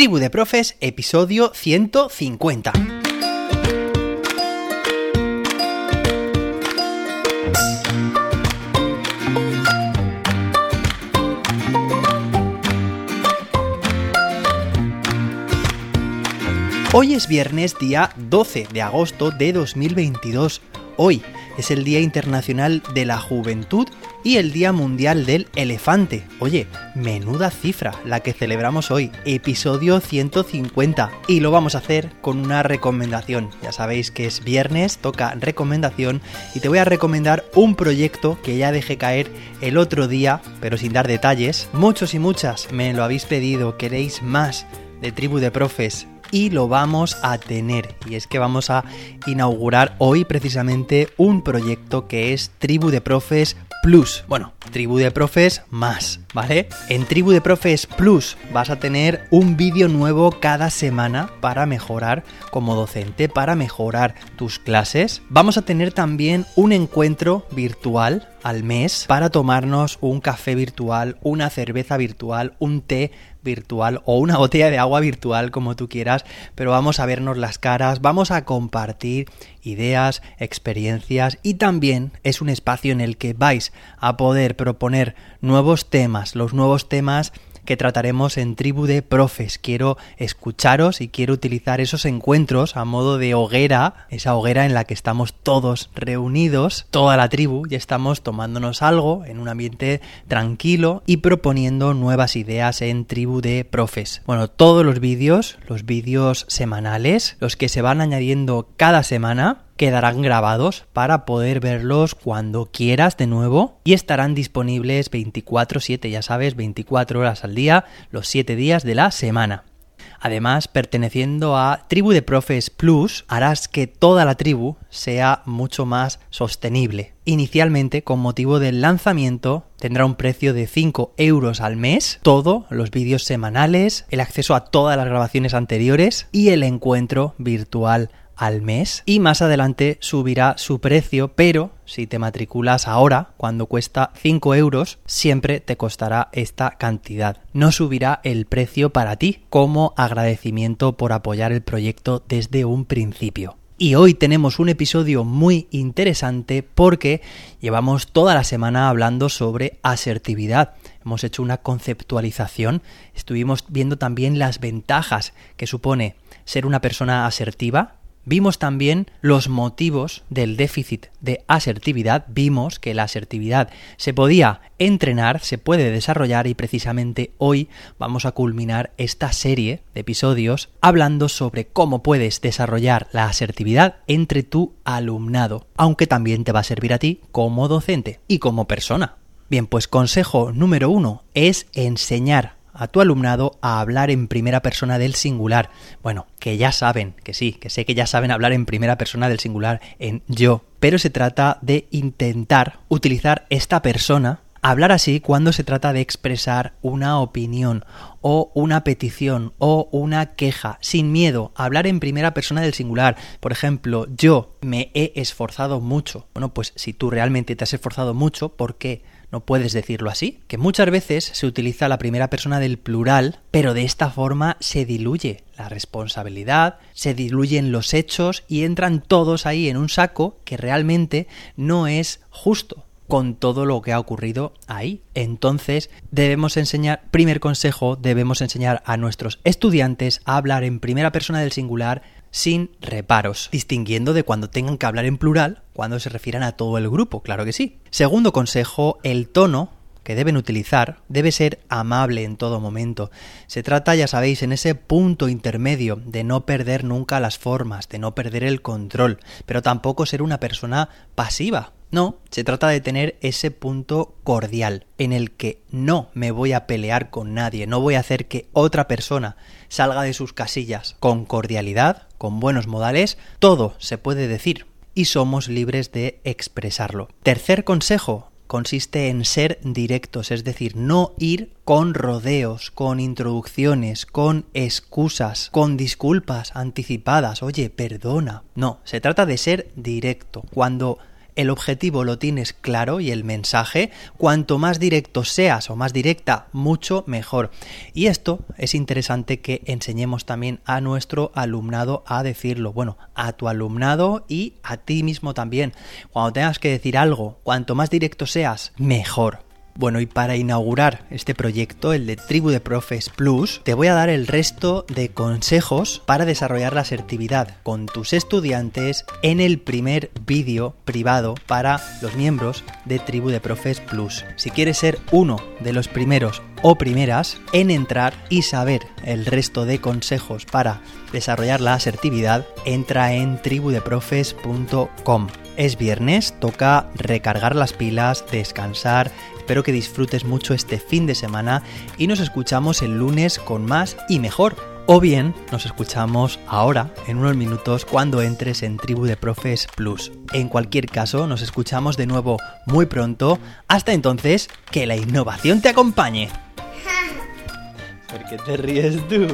Tribu de Profes, episodio 150. Hoy es viernes día 12 de agosto de 2022. Hoy es el Día Internacional de la Juventud y el Día Mundial del Elefante. Oye, menuda cifra la que celebramos hoy, episodio 150. Y lo vamos a hacer con una recomendación. Ya sabéis que es viernes, toca recomendación y te voy a recomendar un proyecto que ya dejé caer el otro día, pero sin dar detalles. Muchos y muchas me lo habéis pedido, queréis más de Tribu de Profes y lo vamos a tener. Y es que vamos a inaugurar hoy precisamente un proyecto que es Tribu de Profes Plus. Bueno, Tribu de Profes más, ¿vale? En Tribu de Profes Plus vas a tener un vídeo nuevo cada semana para mejorar como docente, para mejorar tus clases. Vamos a tener también un encuentro virtual al mes para tomarnos un café virtual, una cerveza virtual, un té virtual o una botella de agua virtual como tú quieras, pero vamos a vernos las caras, vamos a compartir ideas, experiencias y también es un espacio en el que vais a poder proponer nuevos temas, los nuevos temas que trataremos en Tribu de Profes. Quiero escucharos y quiero utilizar esos encuentros a modo de hoguera, esa hoguera en la que estamos todos reunidos, toda la tribu, y estamos tomándonos algo en un ambiente tranquilo y proponiendo nuevas ideas en Tribu de Profes. Bueno, todos los vídeos, los vídeos semanales, los que se van añadiendo cada semana, quedarán grabados para poder verlos cuando quieras de nuevo y estarán disponibles 24/7, ya sabes, 24 horas al día, los 7 días de la semana. Además, perteneciendo a Tribu de Profes Plus, harás que toda la tribu sea mucho más sostenible. Inicialmente, con motivo del lanzamiento, tendrá un precio de 5 euros al mes, todo, los vídeos semanales, el acceso a todas las grabaciones anteriores y el encuentro virtual al mes y más adelante subirá su precio, pero si te matriculas ahora, cuando cuesta 5 euros, siempre te costará esta cantidad. No subirá el precio para ti como agradecimiento por apoyar el proyecto desde un principio. Y hoy tenemos un episodio muy interesante porque llevamos toda la semana hablando sobre asertividad. Hemos hecho una conceptualización, estuvimos viendo también las ventajas que supone ser una persona asertiva, Vimos también los motivos del déficit de asertividad, vimos que la asertividad se podía entrenar, se puede desarrollar y precisamente hoy vamos a culminar esta serie de episodios hablando sobre cómo puedes desarrollar la asertividad entre tu alumnado, aunque también te va a servir a ti como docente y como persona. Bien, pues consejo número uno es enseñar a tu alumnado a hablar en primera persona del singular. Bueno, que ya saben, que sí, que sé que ya saben hablar en primera persona del singular, en yo, pero se trata de intentar utilizar esta persona Hablar así cuando se trata de expresar una opinión o una petición o una queja, sin miedo, hablar en primera persona del singular. Por ejemplo, yo me he esforzado mucho. Bueno, pues si tú realmente te has esforzado mucho, ¿por qué? No puedes decirlo así, que muchas veces se utiliza la primera persona del plural, pero de esta forma se diluye la responsabilidad, se diluyen los hechos y entran todos ahí en un saco que realmente no es justo con todo lo que ha ocurrido ahí. Entonces, debemos enseñar, primer consejo, debemos enseñar a nuestros estudiantes a hablar en primera persona del singular sin reparos, distinguiendo de cuando tengan que hablar en plural cuando se refieran a todo el grupo, claro que sí. Segundo consejo, el tono que deben utilizar debe ser amable en todo momento. Se trata, ya sabéis, en ese punto intermedio de no perder nunca las formas, de no perder el control, pero tampoco ser una persona pasiva. No, se trata de tener ese punto cordial en el que no me voy a pelear con nadie, no voy a hacer que otra persona salga de sus casillas con cordialidad, con buenos modales, todo se puede decir y somos libres de expresarlo. Tercer consejo, consiste en ser directos, es decir, no ir con rodeos, con introducciones, con excusas, con disculpas anticipadas, oye, perdona. No, se trata de ser directo. Cuando el objetivo lo tienes claro y el mensaje, cuanto más directo seas o más directa, mucho mejor. Y esto es interesante que enseñemos también a nuestro alumnado a decirlo. Bueno, a tu alumnado y a ti mismo también. Cuando tengas que decir algo, cuanto más directo seas, mejor. Bueno, y para inaugurar este proyecto, el de Tribu de Profes Plus, te voy a dar el resto de consejos para desarrollar la asertividad con tus estudiantes en el primer vídeo privado para los miembros de Tribu de Profes Plus. Si quieres ser uno de los primeros o primeras en entrar y saber el resto de consejos para desarrollar la asertividad, entra en tribudeprofes.com. Es viernes, toca recargar las pilas, descansar. Espero que disfrutes mucho este fin de semana y nos escuchamos el lunes con más y mejor. O bien nos escuchamos ahora, en unos minutos, cuando entres en Tribu de Profes Plus. En cualquier caso, nos escuchamos de nuevo muy pronto. Hasta entonces, que la innovación te acompañe. ¿Por qué te ríes tú?